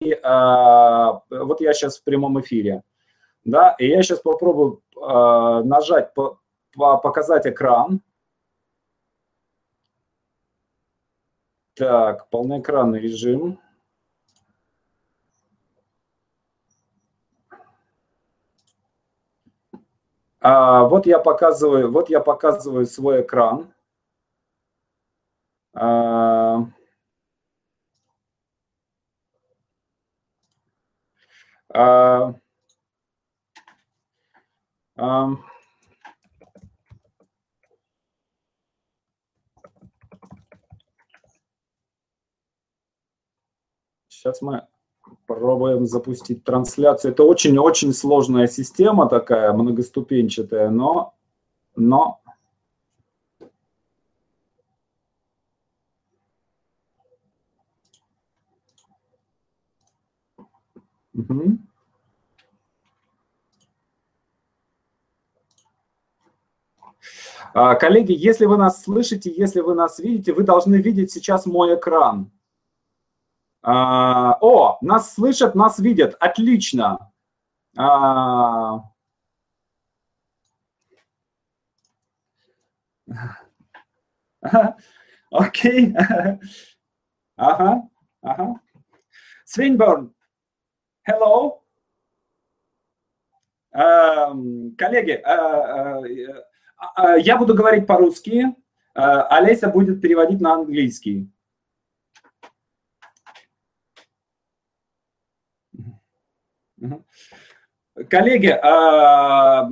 вот я сейчас в прямом эфире, да, и я сейчас попробую нажать, показать экран. Так, полноэкранный режим. А, вот я показываю, вот я показываю свой экран. А, а, а, сейчас мы Пробуем запустить трансляцию. Это очень-очень сложная система такая, многоступенчатая, но, но Угу. Коллеги, если вы нас слышите, если вы нас видите, вы должны видеть сейчас мой экран. А, о, нас слышат, нас видят. Отлично. А, окей. Ага, ага. Свинборн, hello. Коллеги, а, я буду говорить по-русски, Олеся будет переводить на английский. Коллеги, а,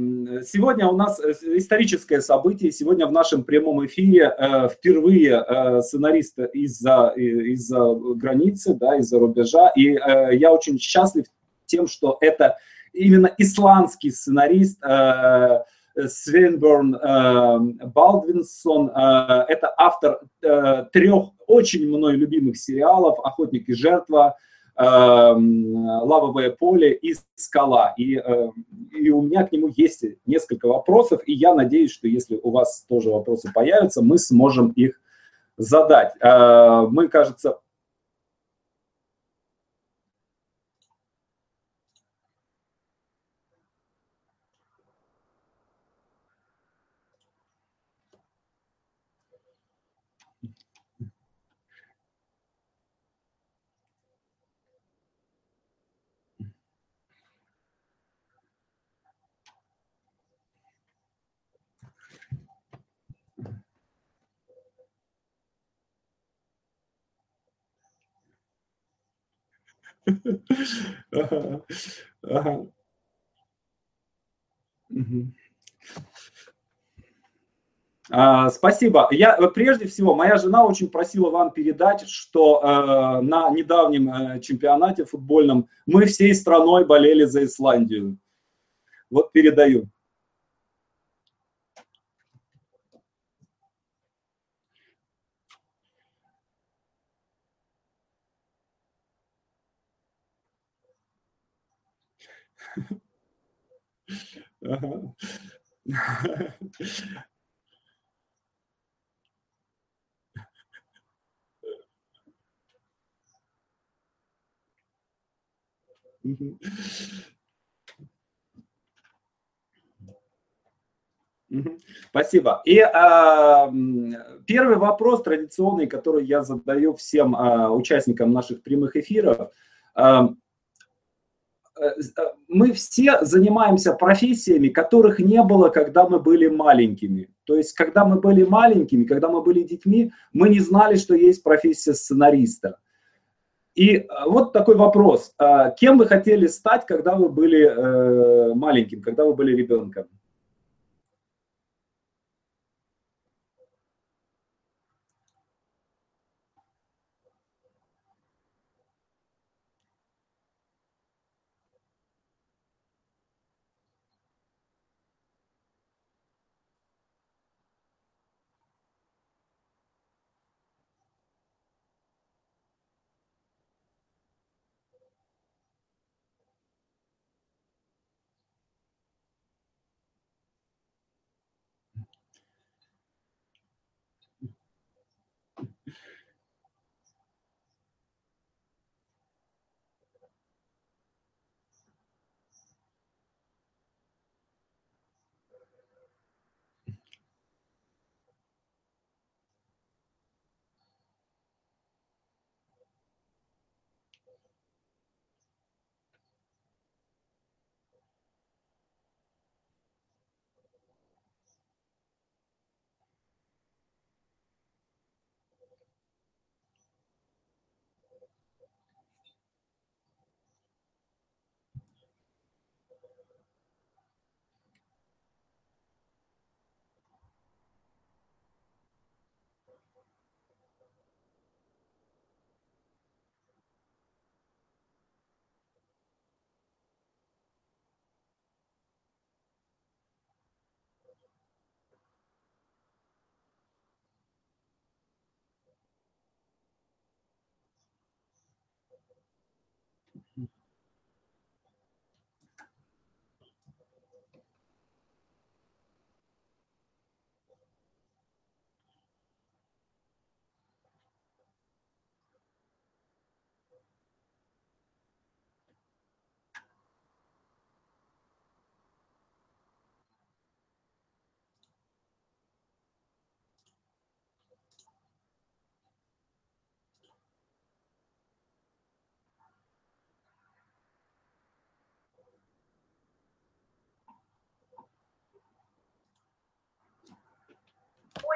сегодня у нас историческое событие. Сегодня в нашем прямом эфире э, впервые э, сценарист из-за из границы, да, из-за рубежа. И э, я очень счастлив тем, что это именно исландский сценарист Свенборн Балдвинсон. Это автор трех очень мной любимых сериалов «Охотник и жертва», лавовое поле и скала. И, э, и у меня к нему есть несколько вопросов, и я надеюсь, что если у вас тоже вопросы появятся, мы сможем их задать. Э, мы, кажется, А, спасибо. Я прежде всего, моя жена очень просила вам передать, что э, на недавнем э, чемпионате футбольном мы всей страной болели за Исландию. Вот передаю. Спасибо. И а, первый вопрос традиционный, который я задаю всем а, участникам наших прямых эфиров. Э, э, мы все занимаемся профессиями, которых не было, когда мы были маленькими. То есть, когда мы были маленькими, когда мы были детьми, мы не знали, что есть профессия сценариста. И э, вот такой вопрос. Кем вы хотели стать, когда вы были маленьким, когда вы были ребенком?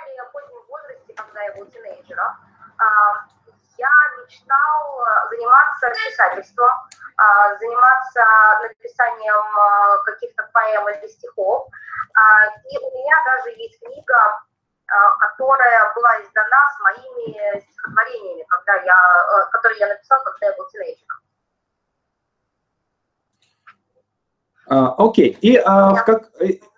Более позднем возрасте, когда я был тинейджером, я мечтал заниматься писательством, заниматься написанием каких-то поэм или стихов. И у меня даже есть книга, которая была издана с моими стихотворениями, когда я, которые я написал, когда я был тинейджером. Окей. Okay. И, а, в как,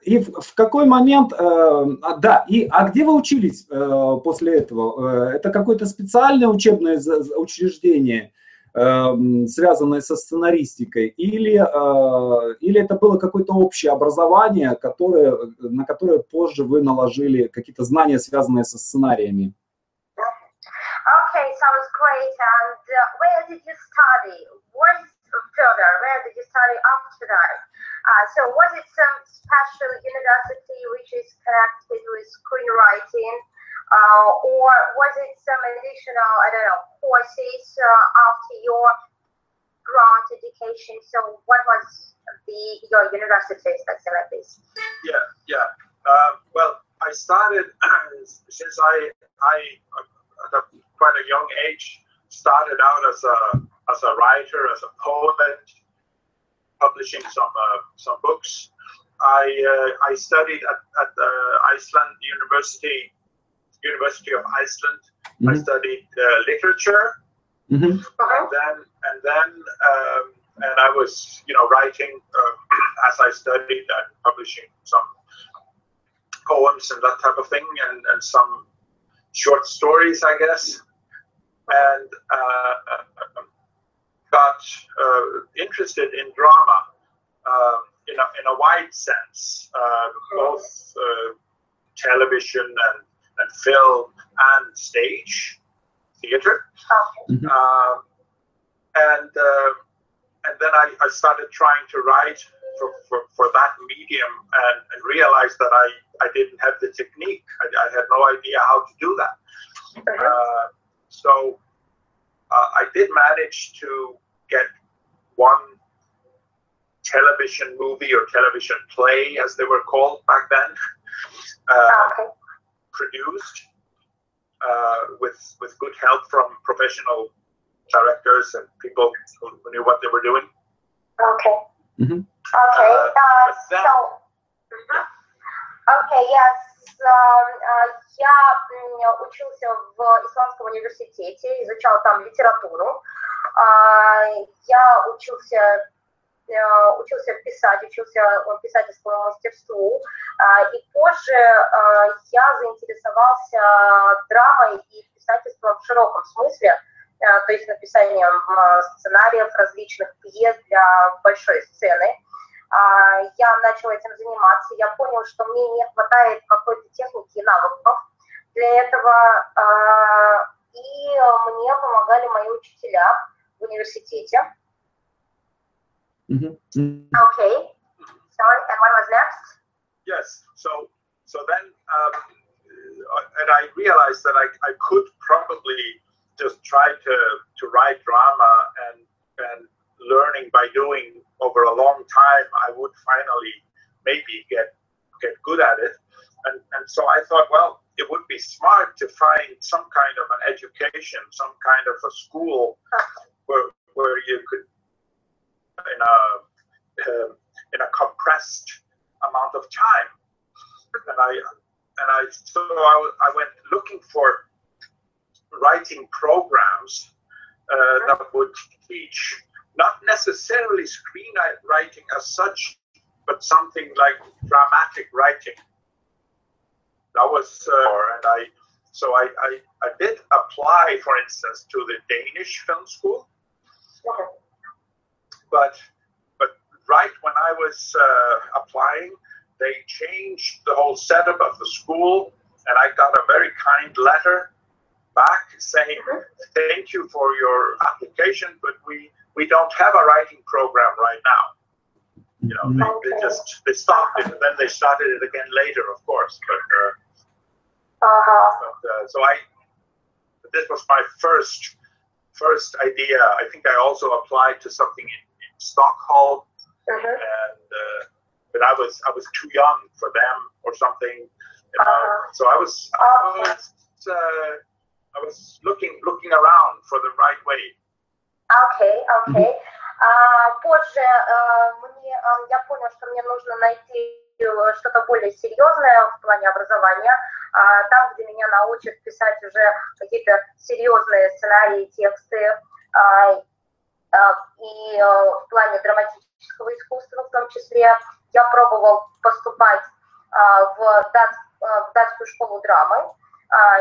и в, в какой момент, э, да, и, а где вы учились э, после этого? Э, это какое-то специальное учебное учреждение, э, связанное со сценаристикой, или, э, или это было какое-то общее образование, которое, на которое позже вы наложили какие-то знания, связанные со сценариями? Okay, sounds great. And uh, where did you study? What further? Where did you study after that? Uh, so was it some special university which is connected with screenwriting, uh, or was it some additional, I don't know, courses uh, after your grant education? So what was the your university, let's? Yeah, yeah. Uh, well, I started since I I at a quite a young age started out as a as a writer, as a poet, publishing some uh, some books. I uh, I studied at, at Iceland University, University of Iceland. Mm-hmm. I studied uh, literature, mm-hmm. and then and then um, and I was you know writing um, as I studied and publishing some poems and that type of thing, and and some short stories, I guess. And uh, uh got uh, interested in drama um, in, a, in a wide sense, um, both uh, television and, and film and stage theater. Mm-hmm. Um, and uh, and then I, I started trying to write for, for, for that medium and, and realized that I, I didn't have the technique. I, I had no idea how to do that. Uh, so uh, I did manage to get one television movie or television play, as they were called back then, uh, produced uh, with with good help from professional directors and people who knew what they were doing. Okay. Mm-hmm. Okay. Uh, uh then, so. Mm-hmm. Okay. Yes. Я учился в Исламском университете, изучал там литературу. Я учился учился писать, учился писательскому мастерству. И позже я заинтересовался драмой и писательством в широком смысле, то есть написанием сценариев различных пьес для большой сцены. Я начала этим заниматься, я понял, что мне не хватает какой-то техники и навыков для этого, и мне помогали мои учителя в университете. Mm-hmm. Okay. Sorry, and what was next? Yes. So so then, um, and I realized that I, I could probably just try to to write drama and and learning by doing over a long time, I would finally maybe get get good at it. And and so I thought, well, it would be smart to find some kind of an education, some kind of a school where where you could in a uh, in a compressed amount of time. And I and I so I, I went looking for writing programs uh, that would teach not necessarily screenwriting as such, but something like dramatic writing. That was uh, and I so I, I, I did apply, for instance, to the Danish film school. But but right when I was uh, applying, they changed the whole setup of the school, and I got a very kind letter back saying thank you for your application, but we we don't have a writing program right now. You know, they, they just they stopped it, and then they started it again later, of course. But, uh, uh-huh. but uh, so I this was my first first idea. I think I also applied to something in Stockholm, mm-hmm. and uh, but I was I was too young for them or something. You know? So I was, I was, uh, I was looking, looking around for the right way. Окей, окей. А, позже а, мне, а, я понял, что мне нужно найти что-то более серьезное в плане образования, а, там, где меня научат писать уже какие-то серьезные сценарии, тексты, а, а, и а, в плане драматического искусства в том числе. Я пробовал поступать а, в, дат, а, в датскую школу драмы, а,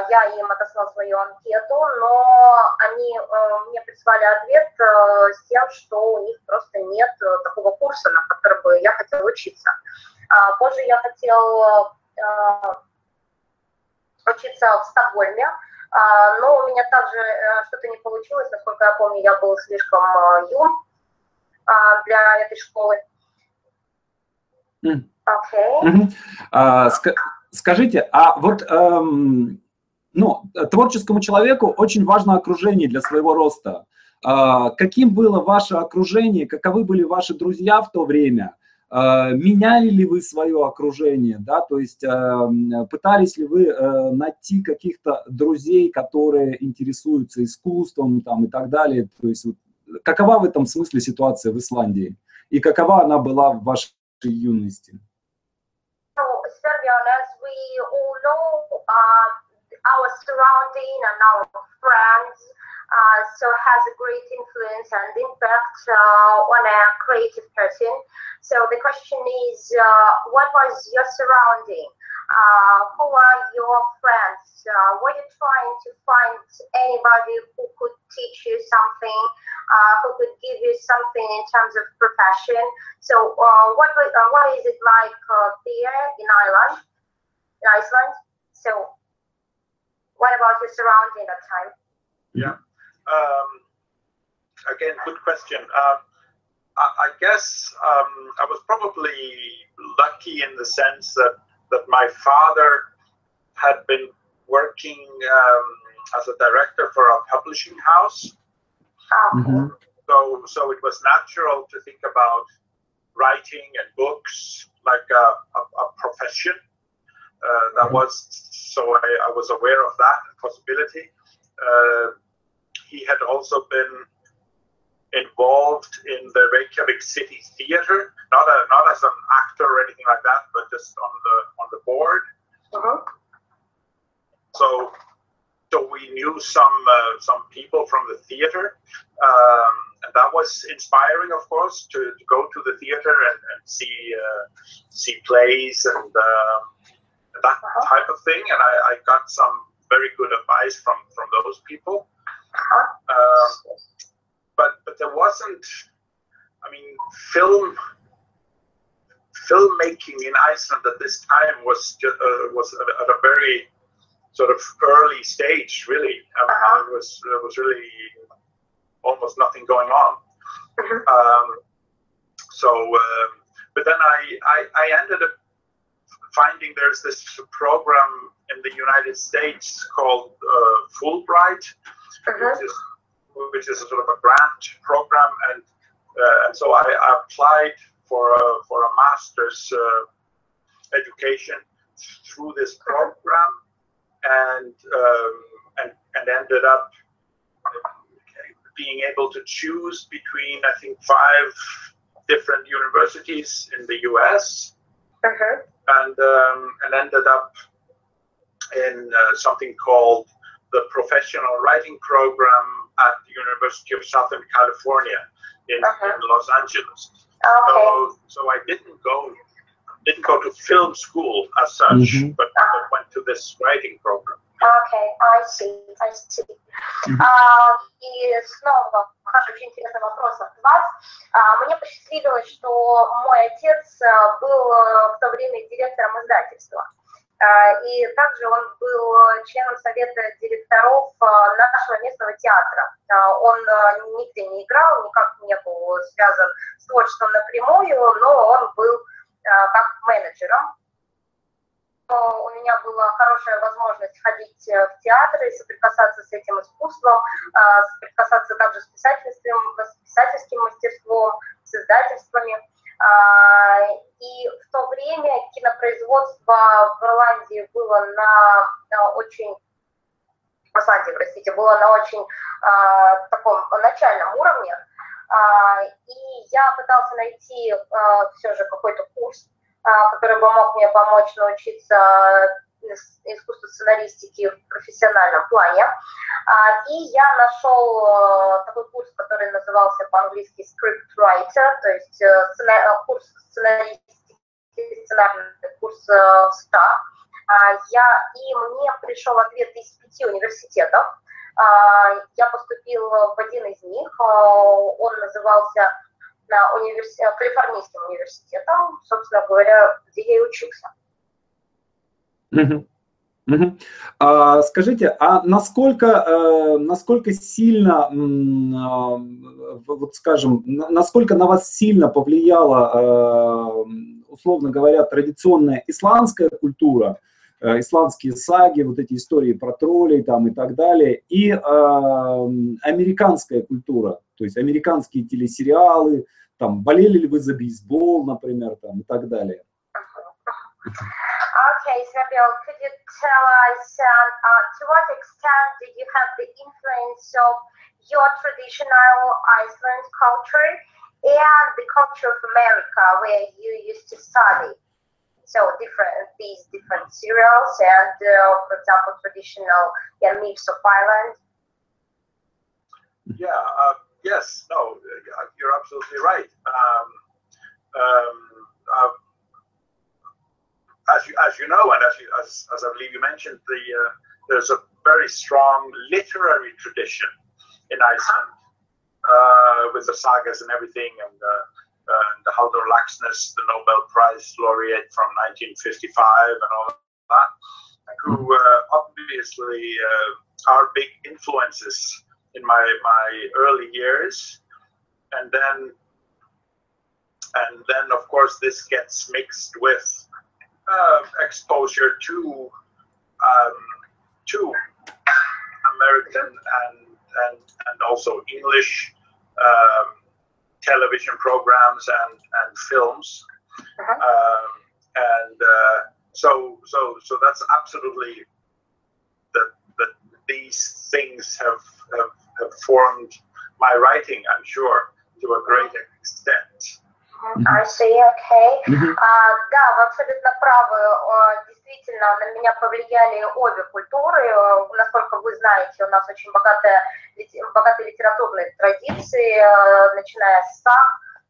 я им отослал свою анкету, но они э, мне прислали ответ э, с тем, что у них просто нет э, такого курса, на котором бы я хотела учиться. А позже я хотел учиться в Стокгольме, а, но у меня также что-то не получилось, насколько я помню, я был слишком юн для этой школы. Okay. Mm-hmm. Uh, Скажите, а вот эм, ну, творческому человеку очень важно окружение для своего роста. Э, каким было ваше окружение, каковы были ваши друзья в то время? Э, меняли ли вы свое окружение, да, то есть э, пытались ли вы э, найти каких-то друзей, которые интересуются искусством там и так далее, то есть какова в этом смысле ситуация в Исландии и какова она была в вашей юности? We all know uh, our surrounding and our friends uh, so has a great influence and impact uh, on a creative person. So the question is, uh, what was your surrounding? Uh, who are your friends? Uh, were you trying to find anybody who could teach you something, who could give you something in terms of profession? So what, what is it like there in Ireland? In Iceland. So, what about your surrounding that time? Yeah. Um, again, good question. Um, I, I, guess um, I was probably lucky in the sense that that my father had been working um, as a director for a publishing house. Oh. Mm-hmm. So, so it was natural to think about writing and books like a, a, a profession. Uh, that was so I, I, was aware of that possibility. Uh, he had also been involved in the Reykjavik City Theatre, not a, not as an actor or anything like that, but just on the on the board. Uh-huh. So so we knew some uh, some people from the theater, um, and that was inspiring, of course, to, to go to the theater and, and see uh, see plays and um, that uh-huh. type of thing, and I, I, got some very good advice from from those people. Uh-huh. Um, but but there wasn't. I mean, film filmmaking in Iceland at this time was just, uh, was at, at, a very sort of early stage, really. I mean, uh-huh. There was there was really almost nothing going on. Mm-hmm. Um, so, um, but then I, I, I ended up finding there's this program in the United States called uh, Fulbright, mm-hmm. which, is, which is a sort of a grant program, and uh, and so I, I, applied for a for a master's uh, education through this program, and um, and and ended up being able to choose between I think five different universities in the U.S. Mm-hmm and um, and ended up in uh, something called the Professional Writing Program at the University of Southern California in, uh-huh. in Los Angeles. Okay. So so I didn't go didn't go to film school as such, mm-hmm. but, but went to this writing program. Okay, I see, I see. Mm-hmm. Uh, и снова хороший, очень интересный вопрос от вас. Uh, мне посчастливилось, что мой отец uh, был в то время директором издательства. И также он был членом совета директоров нашего местного театра. Он нигде не играл, никак не был связан с творчеством напрямую, но он был как менеджером у меня была хорошая возможность ходить э, в театры, соприкасаться с этим искусством, а, соприкасаться также с писательским, с писательским мастерством, с издательствами. И в то время кинопроизводство в Ирландии было на, на очень в Исландии, простите, было на очень э, таком начальном уровне, э, и я пытался найти э, все же какой-то курс, э, который бы мог мне помочь научиться искусству сценаристики в профессиональном плане. И я нашел такой курс, который назывался по-английски script writer, то есть курс сценаристики, сценарный курс СТА. Я, и мне пришел ответ из пяти университетов. Я поступил в один из них, он назывался универси... Калифорнийским университетом, собственно говоря, где я и учился. Угу. Угу. А, скажите, а насколько, э, насколько сильно, э, вот скажем, насколько на вас сильно повлияла, э, условно говоря, традиционная исландская культура, э, исландские саги, вот эти истории про троллей там и так далее, и э, американская культура, то есть американские телесериалы, там, болели ли вы за бейсбол, например, там и так далее? Okay, Samuel, could you tell us um, uh, to what extent did you have the influence of your traditional Iceland culture and the culture of America where you used to study? So different these different serials and, uh, for example, traditional yeah, myths of Ireland. Yeah. Uh, yes. No. You're absolutely right. Um, um, uh, as you as you know, and as you, as, as I believe you mentioned, the uh, there's a very strong literary tradition in Iceland uh, with the sagas and everything, and, and Laxness, the Nobel Prize laureate from 1955, and all that, who uh, obviously uh, are big influences in my my early years, and then and then of course this gets mixed with uh, exposure to um, to American and and and also English um, television programs and and films, uh-huh. um, and uh, so so so that's absolutely that that these things have, have have formed my writing. I'm sure to a great extent. I see, okay. А, да, вы абсолютно правы. Действительно, на меня повлияли обе культуры. Насколько вы знаете, у нас очень богатая, богатые литературные традиции, э, начиная с саг,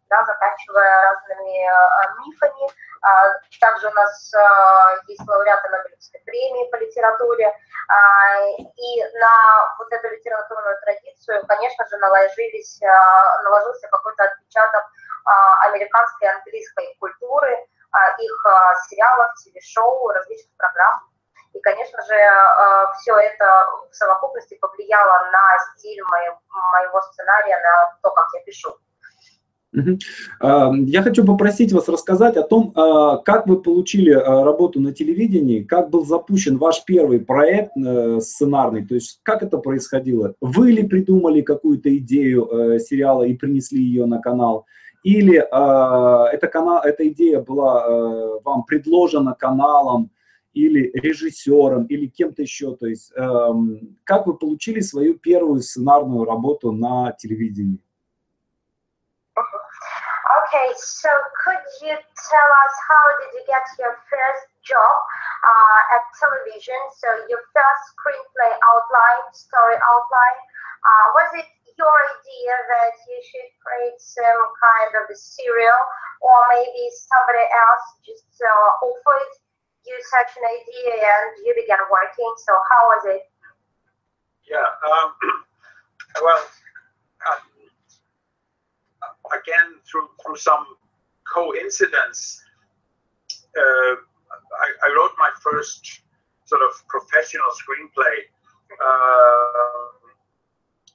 да, заканчивая разными э, мифами. А, также у нас э, есть лауреаты Нобелевской премии по литературе. А, и на вот эту литературную традицию, конечно же, наложились, наложился какой-то отпечаток американской и английской культуры, их сериалов, телешоу, различных программ. И, конечно же, все это в совокупности повлияло на стиль моего сценария, на то, как я пишу. Я хочу попросить вас рассказать о том, как вы получили работу на телевидении, как был запущен ваш первый проект э, сценарный, то есть как это происходило? Вы ли придумали какую-то идею э, сериала и принесли ее на канал? Или э, эта, канал, эта идея была э, вам предложена каналом или режиссером, или кем-то еще, то есть э, как вы получили свою первую сценарную работу на телевидении? Okay, so could you tell us how did you get your first job uh, at television? So your first screenplay outline, story outline, uh, was it your idea that you should create some kind of a serial, or maybe somebody else just uh, offered you such an idea and you began working. So how was it? Yeah. Um, well, um, again, through through some coincidence, uh, I, I, wrote my first sort of professional screenplay. Uh,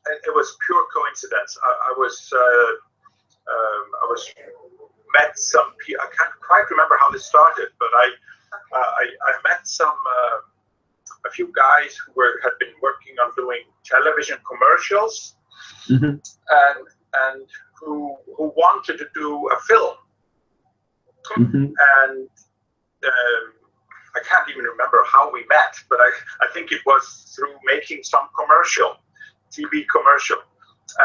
it was pure coincidence. I, I was uh, um, I was met some I can't quite remember how this started, but I uh, I, I, met some uh, a few guys who were had been working on doing television commercials mm-hmm. and and who who wanted to do a film mm-hmm. and um, I can't even remember how we met, but I, I think it was through making some commercial, TV commercial,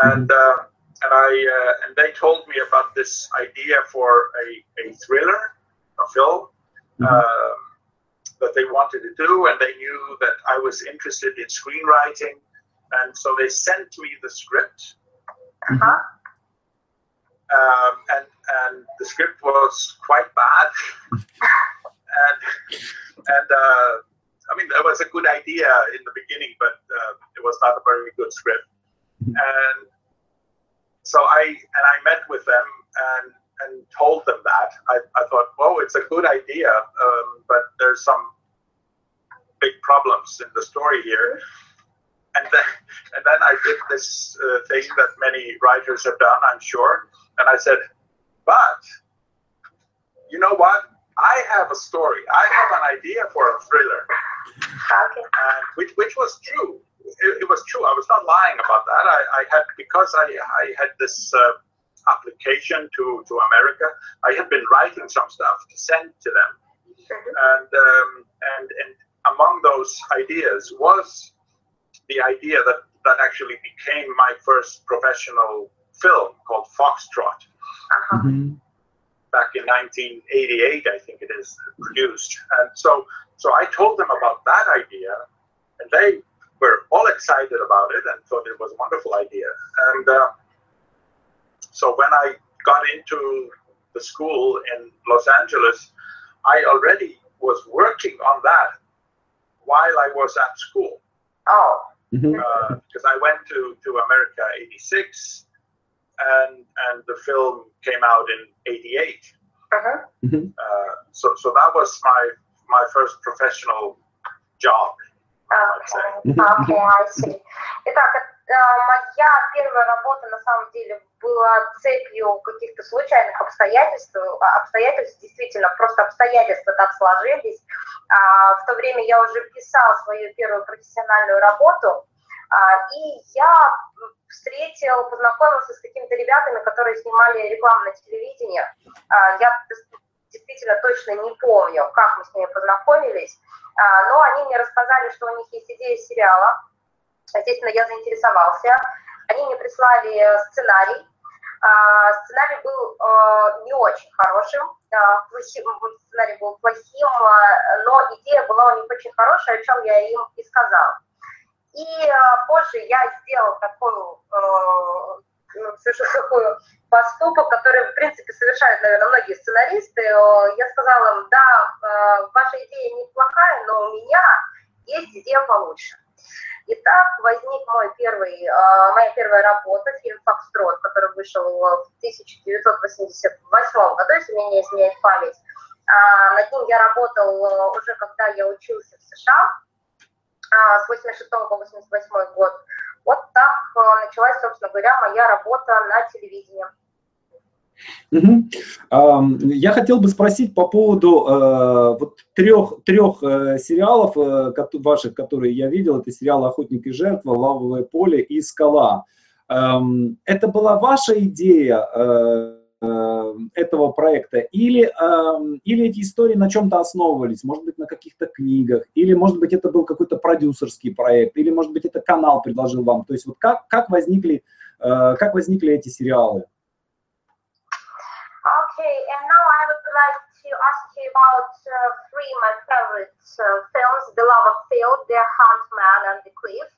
and mm-hmm. uh, and I uh, and they told me about this idea for a, a thriller, a film. Mm-hmm. Uh, that they wanted to do, and they knew that I was interested in screenwriting, and so they sent me the script. Uh-huh. Um, and and the script was quite bad, and and uh, I mean it was a good idea in the beginning, but uh, it was not a very good script. And so I and I met with them and and told them that I, I thought, oh, it's a good idea, um, but there's some big problems in the story here. And then, and then I did this uh, thing that many writers have done, I'm sure. And I said, but you know what? I have a story. I have an idea for a thriller. Okay. And which, which was true. It, it was true. I was not lying about that. I, I had because I, I had this uh, application to, to America. I had been writing some stuff to send to them, mm-hmm. and um, and and among those ideas was the idea that that actually became my first professional film called Foxtrot. Uh-huh. Mm-hmm. Back in 1988, I think it is produced, and so so I told them about that idea, and they were all excited about it and thought it was a wonderful idea. And uh, so when I got into the school in Los Angeles, I already was working on that while I was at school. Oh. Because mm-hmm. uh, I went to, to America 86 and and the film came out in 88. Uh-huh. Mm-hmm. Uh, so, so that was my my first professional job. Okay, okay, I see. Итак, моя первая работа на самом деле была цепью каких-то случайных обстоятельств. Обстоятельств действительно просто обстоятельства так сложились. В то время я уже писал свою первую профессиональную работу, и я встретил, познакомился с какими-то ребятами, которые снимали рекламу на телевидении. Я действительно точно не помню, как мы с ними познакомились, но они мне рассказали, что у них есть идея сериала, Естественно, я заинтересовался. Они мне прислали сценарий. А, сценарий был а, не очень хорошим, плохим, сценарий был плохим, а, но идея была у них очень хорошая, о чем я им и сказал. И позже я сделал такую, ну, совершил такую поступок, который, в принципе, совершают, наверное, многие сценаристы. Я сказала им, да, ваша идея неплохая, но у меня есть идея получше. И так возник мой первый, моя первая работа, фильм «Фокстрот», который вышел в 1988 году, если мне не изменяет память. А, над ним я работал уже когда я учился в США, с 86 по 88 год. Вот так началась, собственно говоря, моя работа на телевидении. Угу. Я хотел бы спросить по поводу э, вот трех, трех э, сериалов э, ваших, которые я видел. Это сериал «Охотник и жертва», «Лавовое поле» и «Скала». Это была ваша идея этого проекта? Или, эм, или эти истории на чем-то основывались? Может быть, на каких-то книгах? Или, может быть, это был какой-то продюсерский проект? Или, может быть, это канал предложил вам? То есть вот как, как, возникли, как возникли эти сериалы? Okay, and now I would like to ask you about uh, three my favorite uh, films, The of Phil, The Man, and The Cliff.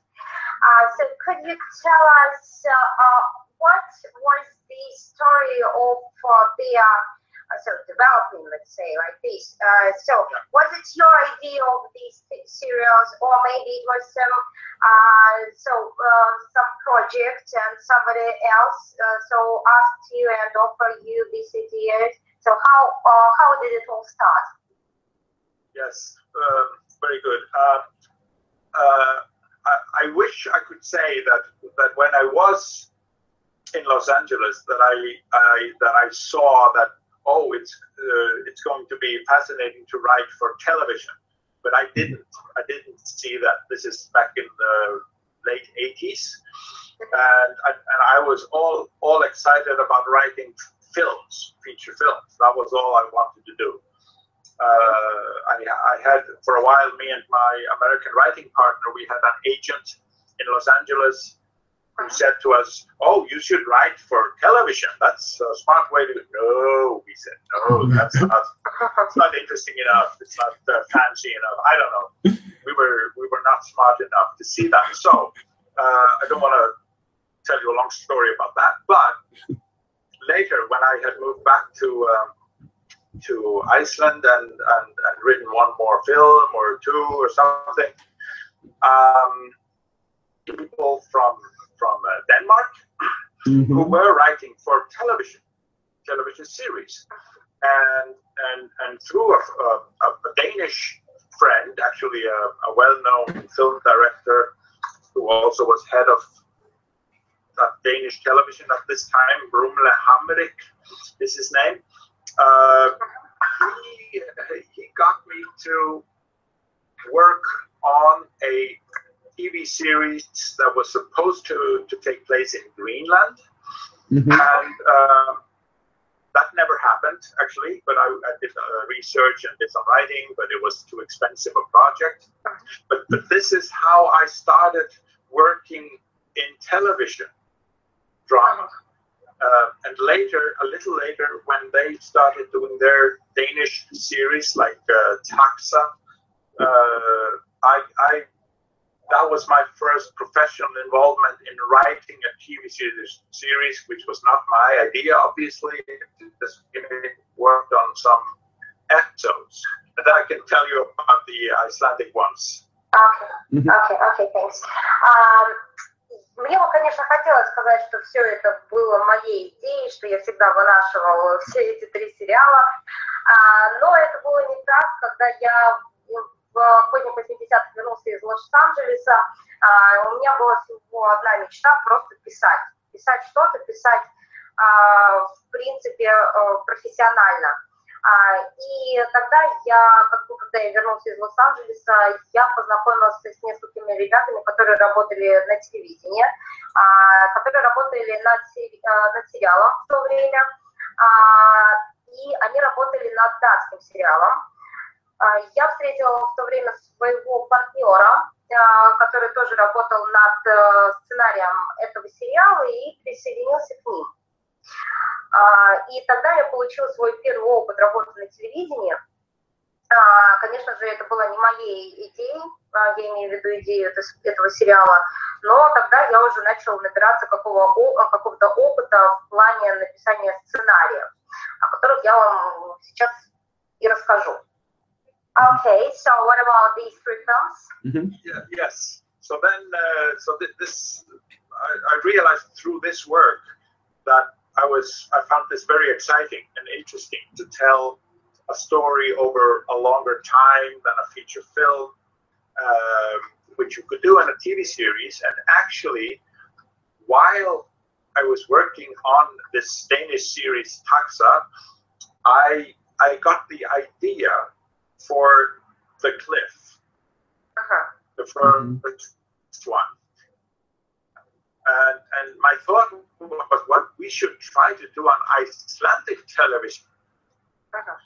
Uh, so could you tell us uh, uh, what was the story of uh, their uh, so developing, let's say, like this. Uh, so was it your idea of these serials, or maybe it was some uh, so uh, some project and somebody else uh, so asked you and offered you these ideas? So how uh, how did it all start? Yes, um, very good. Um, I, I wish I could say that that when I was in Los Angeles that I, I that I saw that oh, it's uh, it's going to be fascinating to write for television. But I didn't. I didn't see that. This is back in the late 80s, and I, and I was all all excited about writing films, feature films. That was all I wanted to do. Uh, I, I had for a while, me and my American writing partner, we had an agent in Los Angeles who said to us, "Oh, you should write for television. That's a smart way to." No, we said, "No, that's not. It's not interesting enough. It's not uh, fancy enough. I don't know. We were we were not smart enough to see that. So uh, I don't want to tell you a long story about that. But later, when I had moved back to um, to Iceland and, and and written one more film or two or something. Um, people from from uh, Denmark Mhm. who were writing for television, television series, and and and through a, a, a Danish friend, actually a, a well-known film director who also was head of Danish television at this time, Rumle Hammerich is his name. Uh, he he got me to work on a TV series that was supposed to, to take place in Greenland, Mhm. and um, that never happened actually. But I, I did uh, research and did some writing, but it was too expensive a project. But but this is how I started working in television drama. Uh, and later, a little later, when they started doing their Danish series like uh, Taxa, uh, I, I that was my first professional involvement in writing a TV series, series which was not my idea, obviously. Just worked on some episodes. And then I can tell you about the Icelandic ones. Окей, Мгм. окей, окей, thanks. Ам, Мне бы, конечно, хотелось сказать, что все это было моей идеей, что я всегда вынашивала все эти три сериала, А, но это было не так, когда я в поздних 80-х вернулся из Лос-Анджелеса, а, у меня была всего одна мечта просто писать. Писать что-то, писать, а, в принципе, э, профессионально. А, И тогда я, как бы, когда я вернулся из Лос-Анджелеса, я познакомилась с несколькими ребятами, которые работали на телевидении, которые работали над, а, над сериалом в то время, и они работали над датским сериалом. А, Я встретила в то время своего партнера, а, который тоже работал над э, сценарием этого сериала и присоединился к ним. А, И тогда я получила свой первый опыт работы на телевидении. Конечно же, это была не моей идеей, я имею в виду идею это- этого сериала, но тогда я уже начала набираться какого, какого-то опыта в плане написания сценариев, о которых я вам сейчас и расскажу. Okay, so what about these three films? Mhm. Yeah, yes. So then, uh, so th- this, I, I realized through this work that I was, I found this very exciting and interesting to tell a story over a longer time than a feature film, um, which you could do in a TV series. And actually, while I was working on this Danish series Taxa, I I got the idea for the cliff Uh-huh. the first one. And and my thought was what we should try to do on Icelandic television. Uh-huh.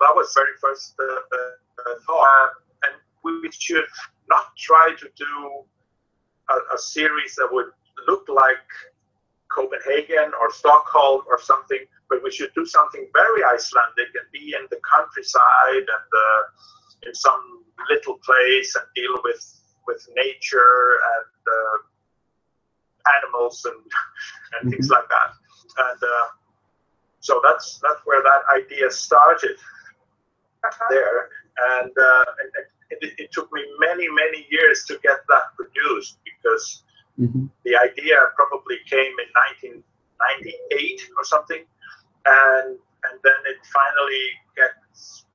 That was very first uh, uh, thought, and we should not try to do a, a series that would look like Copenhagen or Stockholm or something, but we should do something very Icelandic and be in the countryside and uh, in some little place and deal with with nature and uh, animals and and things like that. And uh, so that's that's where that idea started Uh-huh. there, and, uh, and it, it took me many many years to get that produced because Mhm. the idea probably came in 1998 or something, and and then it finally gets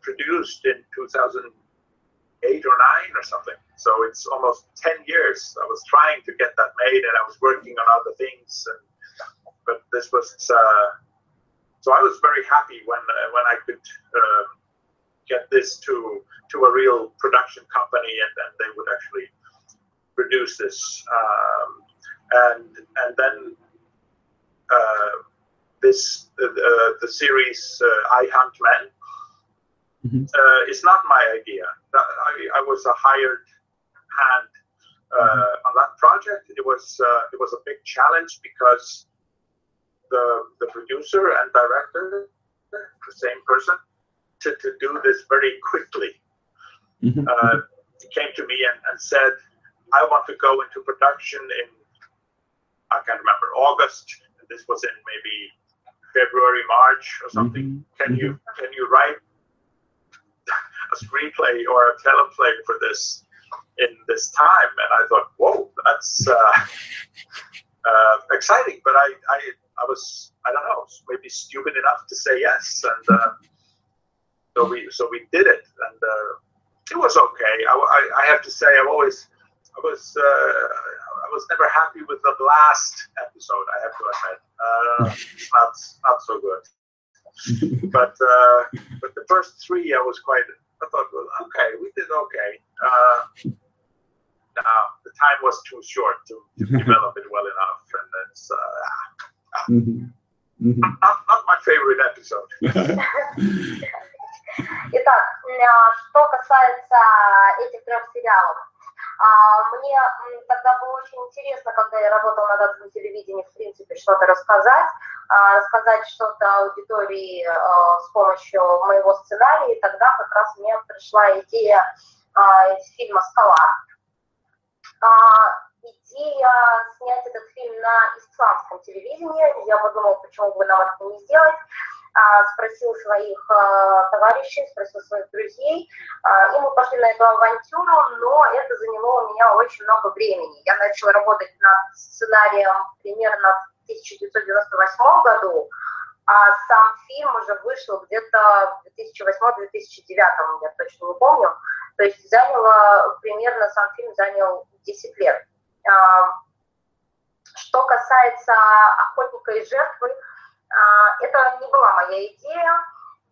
produced in 2008 or nine or something. So it's almost 10 years. I was trying to get that made, and I was working on other things, and, but this was. Uh, so I was very happy when uh, when I could um get this to to a real production company, and then they would actually produce this. Um, and and then uh, this uh, the series uh, I Hunt Men. Mhm. Uh, it's not my idea. I, I was a hired hand uh, on that project. It was uh, it was a big challenge because the the producer and director, the same person, to, to do this very quickly Mhm. uh, came to me and, and said, I want to go into production in, I can't remember, August. And this was in maybe February, March or something. Mhm. Can you can you write a screenplay or a teleplay for this in this time? And I thought, whoa, that's uh, uh, exciting. But I, I I was I don't know maybe stupid enough to say yes, and uh, so we so we did it, and uh, it was okay. I, I, I have to say I've always I was uh, I was never happy with the last episode. I have to admit, uh, it's not not so good. but uh, but the first three I was quite. I thought, well, okay, we did okay. Uh, now the time was too short to, to develop it well enough, and it's uh, Mhm. Mhm. not, not my favorite episode. Итак, а, что касается этих трех сериалов, а, мне м, тогда было очень интересно, когда я работала на датском телевидении, в принципе, что-то рассказать, а, рассказать что-то аудитории а, с помощью моего сценария, и тогда как раз мне пришла идея а, фильма «Скала». А, Идея снять этот фильм на исландском телевидении, я подумала, почему бы нам это не сделать, а, спросил своих а, товарищей, спросил своих друзей, а, и мы пошли на эту авантюру, но это заняло у меня очень много времени. Я начала работать над сценарием примерно в 1998 году, а сам фильм уже вышел где-то в 2008-2009, я точно не помню. То есть заняло, примерно сам фильм занял 10 лет. А, Что касается охотника и жертвы, а, это не была моя идея.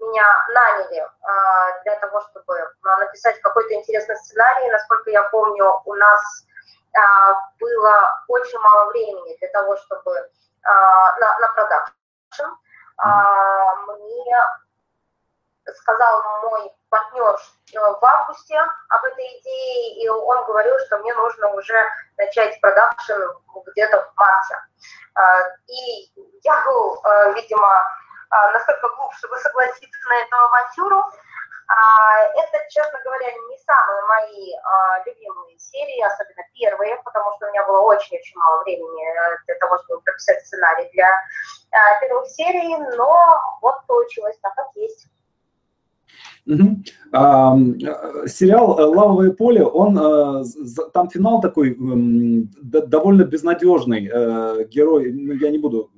Меня наняли а, для того, чтобы а, написать какой-то интересный сценарий. Насколько я помню, у нас а, было очень мало времени для того, чтобы а, на, на продакшн. А, Мне сказал мой партнер э, в августе об этой идее, и он говорил, что мне нужно уже начать продакшн где-то в марте. А, И я был, э, видимо, а, настолько глуп, чтобы согласиться на эту авантюру. А, Это, честно говоря, не самые мои любимые серии, особенно первые, потому что у меня было очень-очень мало времени э, для того, чтобы прописать сценарий для первых серий, но вот получилось так, как есть. Ам, э, Сериал э, «Лавовое поле», он, э, там финал такой м, д- довольно безнадежный. Герой, ну, я не буду,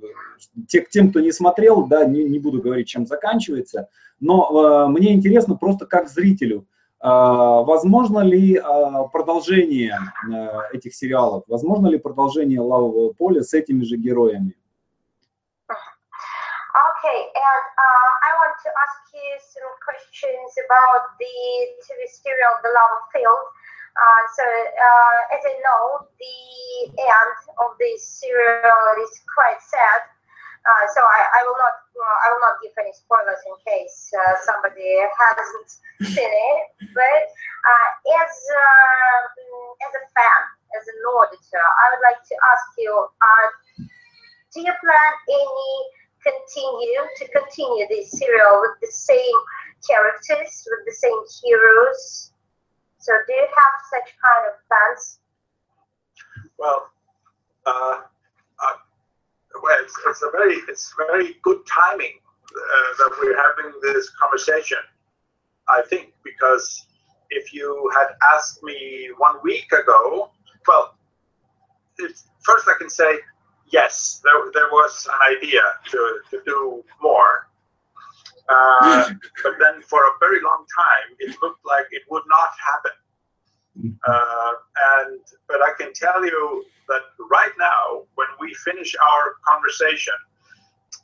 те, тем, кто не смотрел, да, не, не буду говорить, чем заканчивается, но мне интересно просто как зрителю, а, возможно ли а, продолжение этих сериалов, возможно ли продолжение «Лавового поля» с этими же героями? Okay, and uh, I want to ask some questions about the TV serial The Lava Field. Uh, so, uh, as I know, the end of this serial is quite sad. Uh, so I, I will not I will not give any spoilers in case uh, somebody hasn't seen it. But uh, as uh, as a fan, as an auditor, I would like to ask you: Do you plan any continue to continue this serial with the same characters, with the same heroes? So do you have such kind of plans? Well, uh, uh, well, it's, it's a very it's very good timing uh, that we're having this conversation. I think because if you had asked me one week ago, well, first I can say yes, there, there was an idea to, to do more. Uh, but then for a very long time, it looked like it would not happen. Uh, and but I can tell you that right now, when we finish our conversation,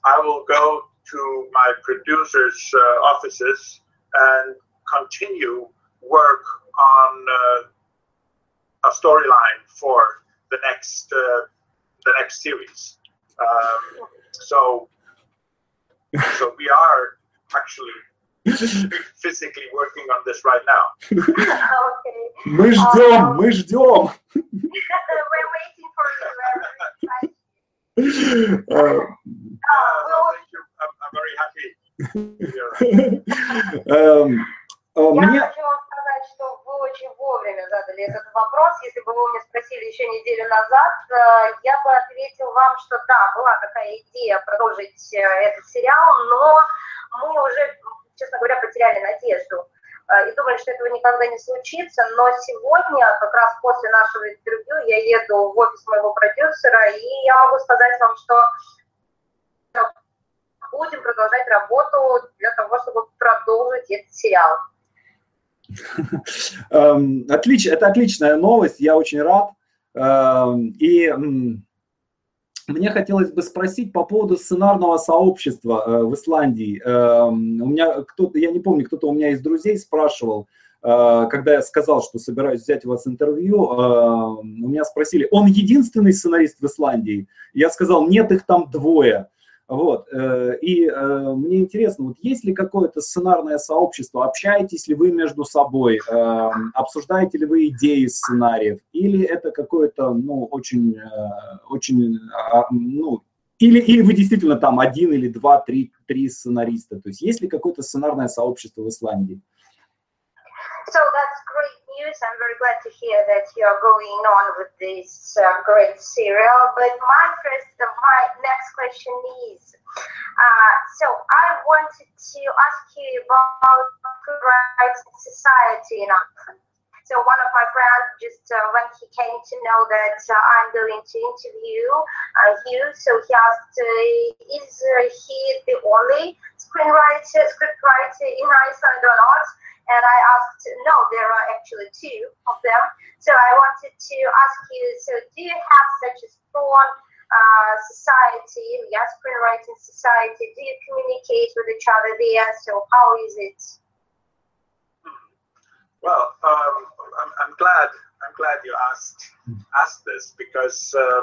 I will go to my producer's uh, offices and continue work on uh, a storyline for the next uh, the next series. Um, so so we are actually physically working on this right now. okay. Мы ждем, мы ждем. We're waiting for you. We're Э, excited. Uh, well, thank you. I'm, I'm very happy. to hear that. эм, э, Я Мне, хочу вам сказать, что вы очень вовремя задали этот вопрос. Если бы вы меня спросили еще неделю назад, э, я бы ответил вам, что да, была такая идея продолжить э, этот сериал, но мы уже, честно говоря, потеряли надежду. Э, И думали, что этого никогда не случится, но сегодня, как раз после нашего интервью, я еду в офис моего продюсера, и я могу сказать вам, что будем продолжать работу для того, чтобы продолжить этот сериал. эм, отлич, это отличная новость, я очень рад. Эм, И мне хотелось бы спросить по поводу сценарного сообщества э, в Исландии. Эм, У меня кто-то, я не помню, кто-то у меня из друзей спрашивал, э, когда я сказал, что собираюсь взять у вас интервью, у меня спросили, он единственный сценарист в Исландии? Я сказал, нет, их там двое. Вот. э, И э, мне интересно, вот есть ли какое-то сценарное сообщество, общаетесь ли вы между собой, э, обсуждаете ли вы идеи сценариев, или это какое-то, ну, очень, очень, а, ну, или, или вы действительно там один или два, три, три сценариста, то есть есть ли какое-то сценарное сообщество в Исландии? So that's great news. I'm very glad to hear that you're going on with this uh, great serial. But my first, my next question is, uh, so I wanted to ask you about rights in society in Iceland. So one of my friends just uh, when he came to know that uh, I'm going to interview uh, you, so he asked, uh, is uh, he the only screenwriter, scriptwriter in Iceland or not? And I asked, no, there are actually two of them. So I wanted to ask you, so do you have such a strong uh, society, yeah, screenwriting society? Do you communicate with each other there? So how is it? Well, um, I'm, I'm glad. I'm glad you asked asked this because uh,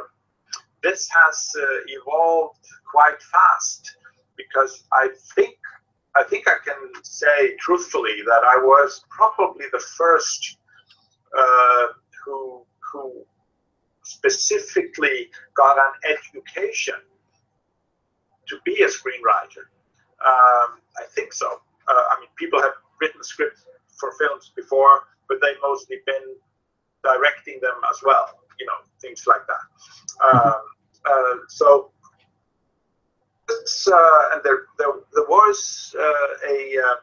this has uh, evolved quite fast. Because I think I think I can say truthfully that I was probably the first uh, who who specifically got an education to be a screenwriter. Um, I think so. Uh, I mean, people have written scripts for films before, but they've mostly been directing them as well. You know, things like that. Um, uh, so, uh, and there, there, there was uh, a uh,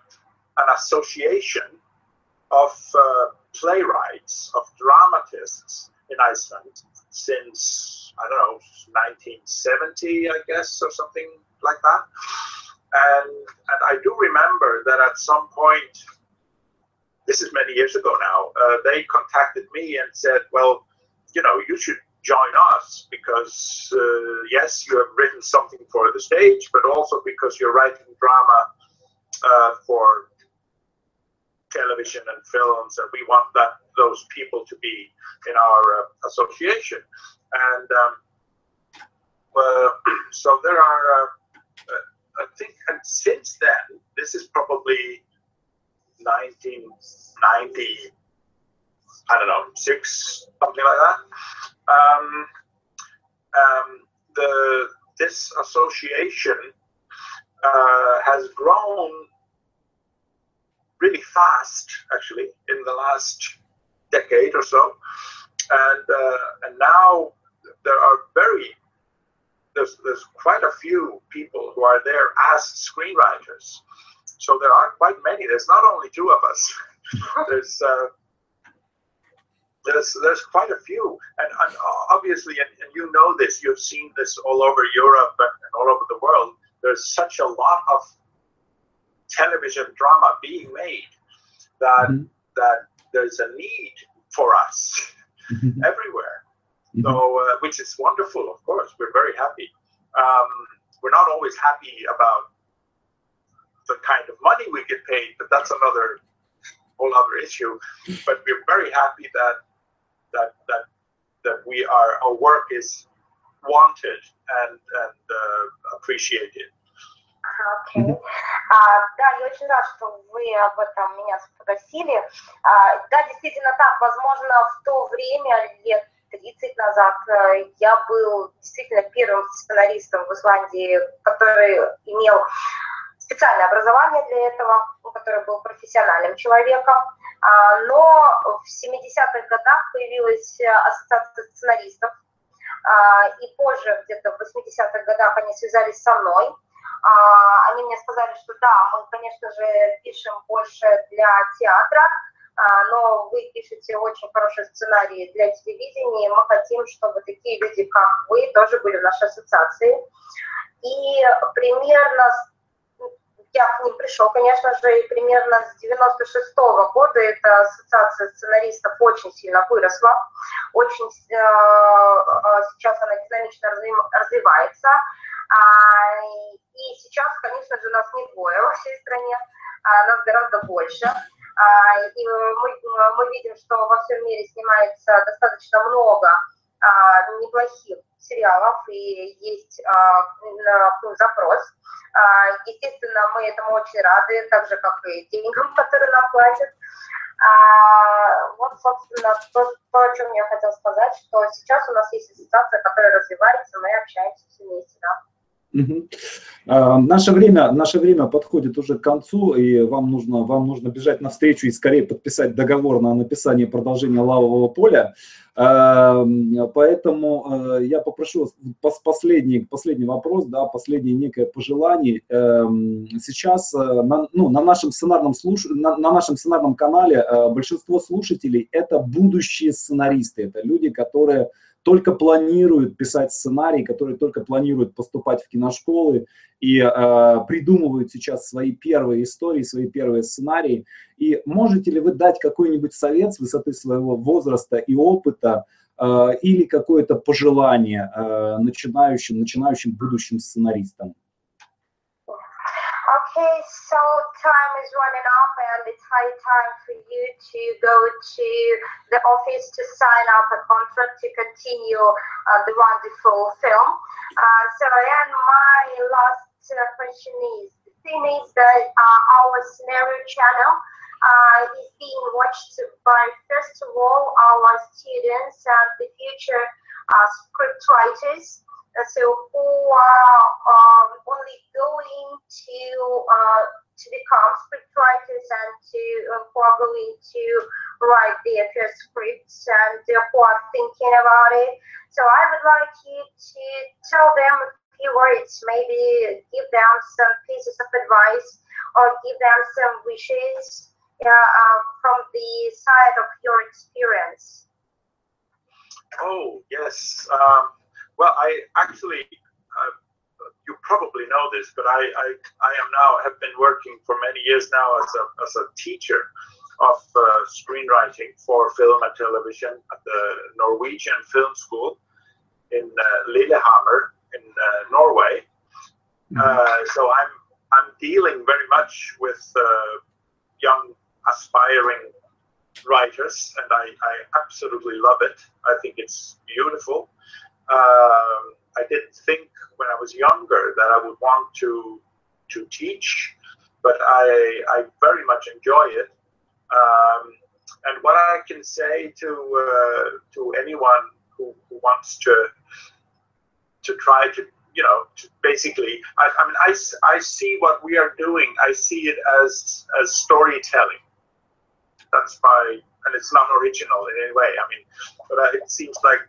an association of uh, playwrights, of dramatists in Iceland since I don't know 1970, I guess, or something like that. And and I do remember that at some point this is many years ago now, uh, they contacted me and said, well, you know, you should join us because, uh, yes, you have written something for the stage, but also because you're writing drama uh, for television and films, and we want that those people to be in our uh, association. And um, uh, so there are, uh, I think, and since then, this is probably 1990, I don't know, six, something like that. Um, um, the this association uh, has grown really fast, actually, in the last decade or so, and uh, and now there are very there's there's quite a few people who are there as screenwriters. So there are quite many. There's not only two of us. there's uh, there's there's quite a few, and, and obviously, and, and, you know this. You've seen this all over Europe and, and all over the world. There's such a lot of television drama being made that Mhm. that there's a need for us everywhere. So, uh, which is wonderful, of course. We're very happy. Um, we're not always happy about the kind of money we get paid, but that's another whole other issue. But we're very happy that that that that we are our work is wanted and and uh, appreciated. Окей. Okay. А, да, я очень рада, что вы об этом меня спросили. А, да, действительно так. Возможно, в то время, лет 30 назад, э, я был действительно первым сценаристом в Исландии, который имел специальное образование для этого, который был профессиональным человеком. А, но в 70-х годах появилась ассоциация сценаристов, а, и позже, где-то в 80-х годах, они связались со мной. А, они мне сказали, что да, мы, конечно же, пишем больше для театра, но вы пишете очень хороший сценарий для телевидения, и мы хотим, чтобы такие люди, как вы, тоже были в нашей ассоциации. И примерно я к ним пришел, конечно же, и примерно с 96 -го года эта ассоциация сценаристов очень сильно выросла, очень э, э сейчас она динамично развивается, а, и сейчас, конечно же, нас не двое во всей стране, а нас гораздо больше. А, и мы, мы видим, что во всем мире снимается достаточно много неплохих сериалов, и есть а, ну, запрос. А, естественно, мы этому очень рады, так же, как и деньгам, которые нам платят. А, вот, собственно, то, то, о чем я хотела сказать, что сейчас у нас есть ассоциация, которая развивается, мы общаемся все вместе, да. А, наше время, наше время подходит уже к концу, и вам нужно, вам нужно бежать навстречу и скорее подписать договор на написание продолжения лавового поля. А, поэтому э, я попрошу вас последний, последний вопрос, да, последнее некое пожелание. Эм, сейчас э, на, ну, на, нашем сценарном слуш... на, на нашем сценарном канале э, большинство слушателей это будущие сценаристы, это люди, которые только планируют писать сценарий, которые только планируют поступать в киношколы и э, придумывают сейчас свои первые истории, свои первые сценарии. И можете ли вы дать какой-нибудь совет с высоты своего возраста и опыта э, или какое-то пожелание э, начинающим, начинающим будущим сценаристам? Okay, so time is running up and it's high time for you to go to the office to sign up a contract to continue uh, the wonderful film. Uh, so, and my last uh, question is, the thing is that uh, our scenario channel uh, is being watched by, first of all, our students and the future uh, script writers so who are um, only going to uh, to become script writers and to uh, who are going to write their first scripts and uh, who are thinking about it. So I would like you to tell them a few words, maybe give them some pieces of advice or give them some wishes uh, from the side of your experience. Oh yes. Um well, I actually, uh, you probably know this, but I, I, I am now have been working for many years now as a, as a teacher of uh, screenwriting for film and television at the Norwegian Film School in uh, Lillehammer in uh, Norway. Mm-hmm. Uh, so I'm I'm dealing very much with uh, young aspiring writers, and I, I absolutely love it. I think it's beautiful um, I didn't think when I was younger that I would want to to teach, but I I very much enjoy it. Um, and what I can say to uh, to anyone who, who wants to to try to you know to basically I, I mean I, I see what we are doing. I see it as as storytelling. That's my and it's not original in any way. I mean but it seems like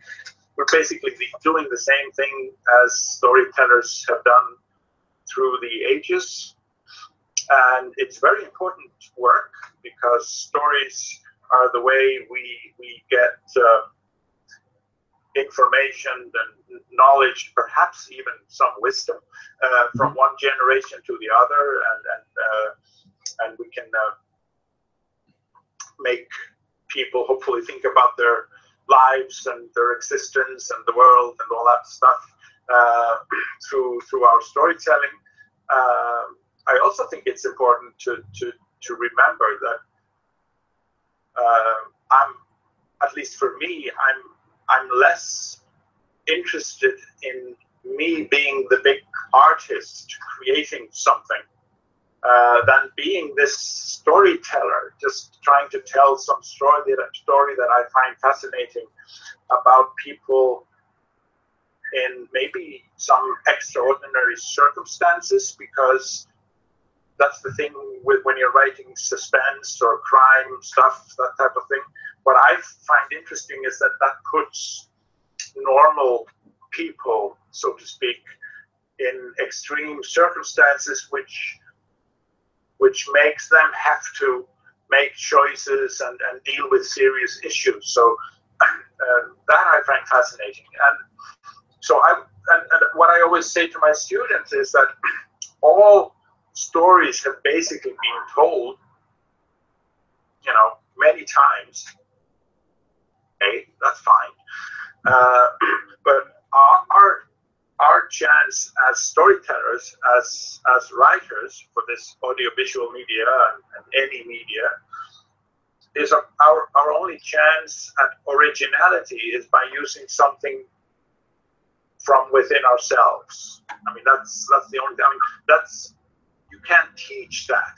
we're basically doing the same thing as storytellers have done through the ages. And it's very important work because stories are the way we, we get uh, information and knowledge, perhaps even some wisdom, uh, from mm-hmm. one generation to the other, and and uh, and we can uh, make people hopefully think about their lives and their existence and the world and all that stuff uh, through through our storytelling. Um, I also think it's important to to to remember that uh, I'm at least for me I'm I'm less interested in me being the big artist creating something uh, than being this storyteller, just trying to tell some story that, story that I find fascinating about people in maybe some extraordinary circumstances because that's the thing with when you're writing suspense or crime stuff, that type of thing. What I find interesting is that that puts normal people, so to speak, in extreme circumstances, which which makes them have to make choices and, and deal with serious issues. So uh, that I find fascinating. And so I and, and what I always say to my students is that all stories have basically been told, you know, many times. Hey, that's fine. Uh, but our our chance as storytellers, as as writers for this audiovisual media and, and any media, is our, our our only chance at originality is by using something from within ourselves. I mean, that's that's the only. I mean, that's you can't teach that.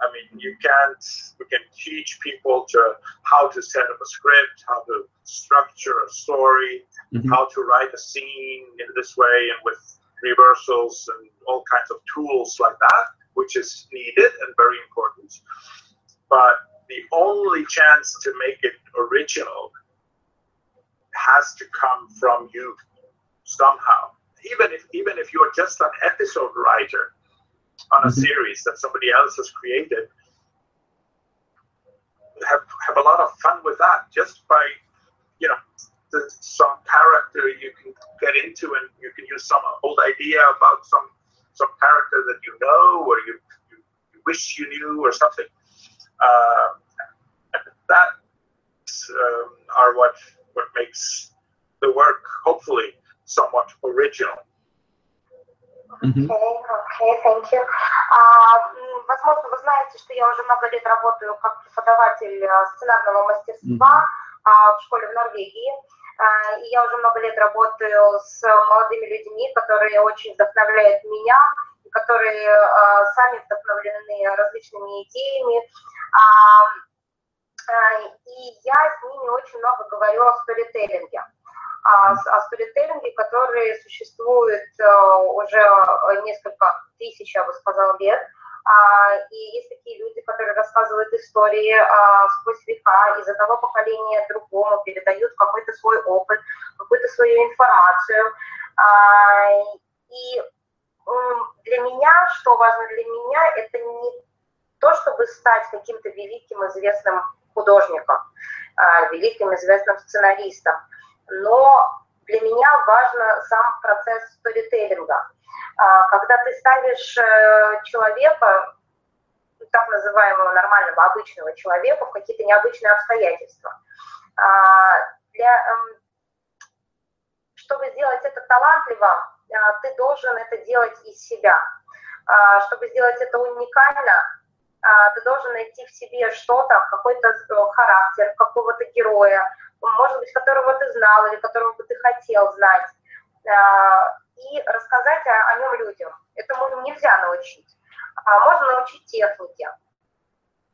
I mean, you can't. We can teach people to how to set up a script, how to structure a story, mm-hmm. how to write a scene in this way, and with reversals and all kinds of tools like that, which is needed and very important. But the only chance to make it original has to come from you somehow. Even if even if you're just an episode writer on a mm-hmm. series that somebody else has created, have have a lot of fun with that just by you know the, some character you can get into and you can use some old idea about some some character that you know or you, you, you wish you knew or something. Uh, that um, are what what makes the work hopefully somewhat original. Okay, thank you. А, возможно, вы знаете, что я уже много лет работаю как преподаватель сценарного мастерства а, в школе в Норвегии. А, и я уже много лет работаю с молодыми людьми, которые очень вдохновляют меня, которые а, сами вдохновлены различными идеями. И я с ними очень много говорю о сторителлинге о, о сторителлинге, который существует э, уже несколько тысяч, я бы сказала, лет. А, и есть такие люди, которые рассказывают истории а, сквозь века, из одного поколения другому передают какой-то свой опыт, какую-то свою информацию. А, и для меня, что важно для меня, это не то, чтобы стать каким-то великим известным художником, великим известным сценаристом, но для меня важно сам процесс сторителлинга. А, когда ты ставишь э, человека, так называемого нормального, обычного человека в какие-то необычные обстоятельства, а, для, эм, чтобы сделать это талантливо, а, ты должен это делать из себя. Чтобы сделать это уникально, ты должен найти в себе что-то, какой-то э, характер какого-то героя, может быть, которого ты знал или которого бы ты хотел знать, а, и рассказать о, о нем людям. Этому нельзя научить. А, можно научить технике,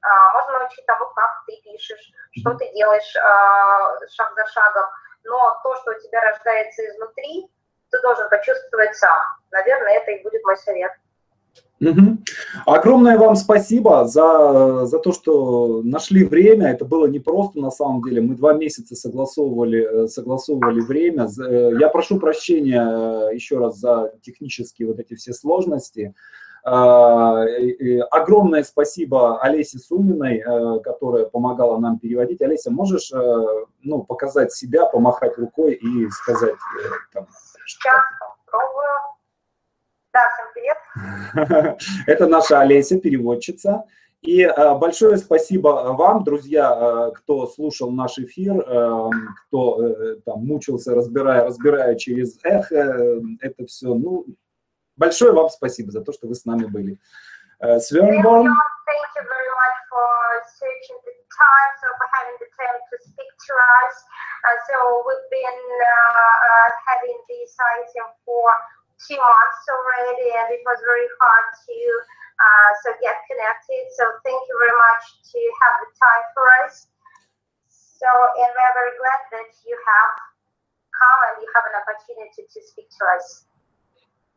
а, можно научить тому, как ты пишешь, что ты делаешь шаг за шагом, но то, что у тебя рождается изнутри, ты должен почувствовать сам. Наверное, это и будет мой совет. Угу. Огромное вам спасибо за, за то, что нашли время. Это было непросто на самом деле. Мы два месяца согласовывали, согласовывали время. Э, я прошу прощения э, еще раз за технические вот эти все сложности. Огромное спасибо Олесе Суминой, э, которая помогала нам переводить. Олеся, можешь ну, показать себя, помахать рукой и сказать там, Сейчас попробую. Да, всем привет. Это наша Олеся, переводчица. И э, большое спасибо вам, друзья, э, кто слушал наш эфир, э, кто там мучился, разбирая, разбирая через эхо это все. Ну, большое вам спасибо за то, что вы с нами были. Свернборн. Thank you very much for searching the time, so for having the time to speak to us. Uh, so we've been uh, uh, having this item for two months already, and it was very hard to uh, so get connected. So thank you very much to have the time for us. So, and we're very glad that you have come and you have an opportunity to speak to us.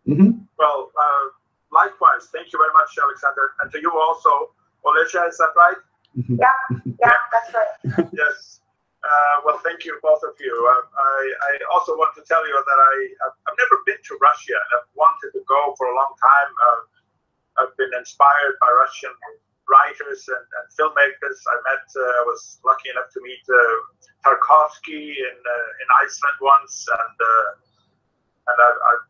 Mm-hmm. Well, uh, likewise, thank you very much, Alexander, and to you also, Olesha. Is that right? Mm-hmm. Yeah, yeah, that's right. yes. Uh, well, thank you, both of you. Uh, I, I, also want to tell you that I have I've never been to Russia I've wanted to go for a long time. Uh, I've been inspired by Russian writers and, and filmmakers. I met, uh, I was lucky enough to meet uh, Tarkovsky in, uh, in Iceland once, and uh, and I've, I've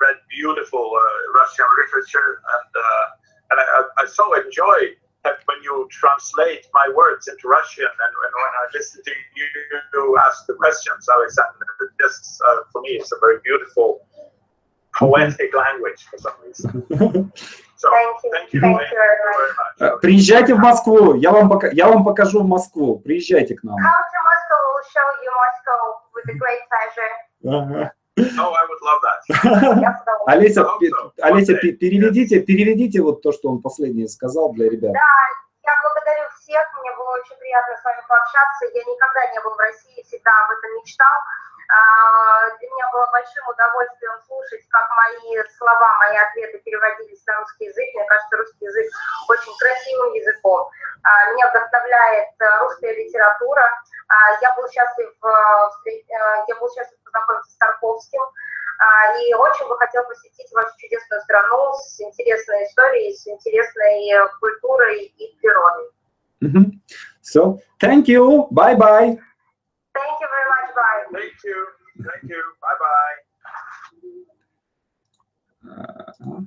read beautiful uh, Russian literature, and uh, and I, I- I so enjoy that when you translate my words into Russian, and, and when I listen to you, you ask the questions, Alexander, this uh, for me is a very beautiful poetic language for some reason. So Thank you. thank you, Thank thank you you very much. very Э, much. Приезжайте в Москву, я вам, пока- я вам покажу в Москву. Приезжайте к нам. Come to Moscow, we'll show you Moscow with a great pleasure. Ага. Oh, I would love that. Yes, so- Олеся. Олеся, переведите, переведите вот то, что он последнее сказал для ребят. Да, я благодарю всех, мне было очень приятно с вами пообщаться. Я никогда не был в России, всегда об этом мечтал. А, Для меня было большим удовольствием слушать, как мои слова, мои ответы переводились на русский язык. Мне кажется, русский язык очень красивым языком. А, Меня вдохновляет э, русская литература. А, Я был счастлив, э, э, я был счастлив познакомиться с Тарковским. И очень бы хотел посетить вашу чудесную страну с интересной историей, с интересной культурой и природой. Мгм. Все. Thank you. Bye-bye. Thank you very much, Bye. Thank you. Thank you. Bye bye. Uh,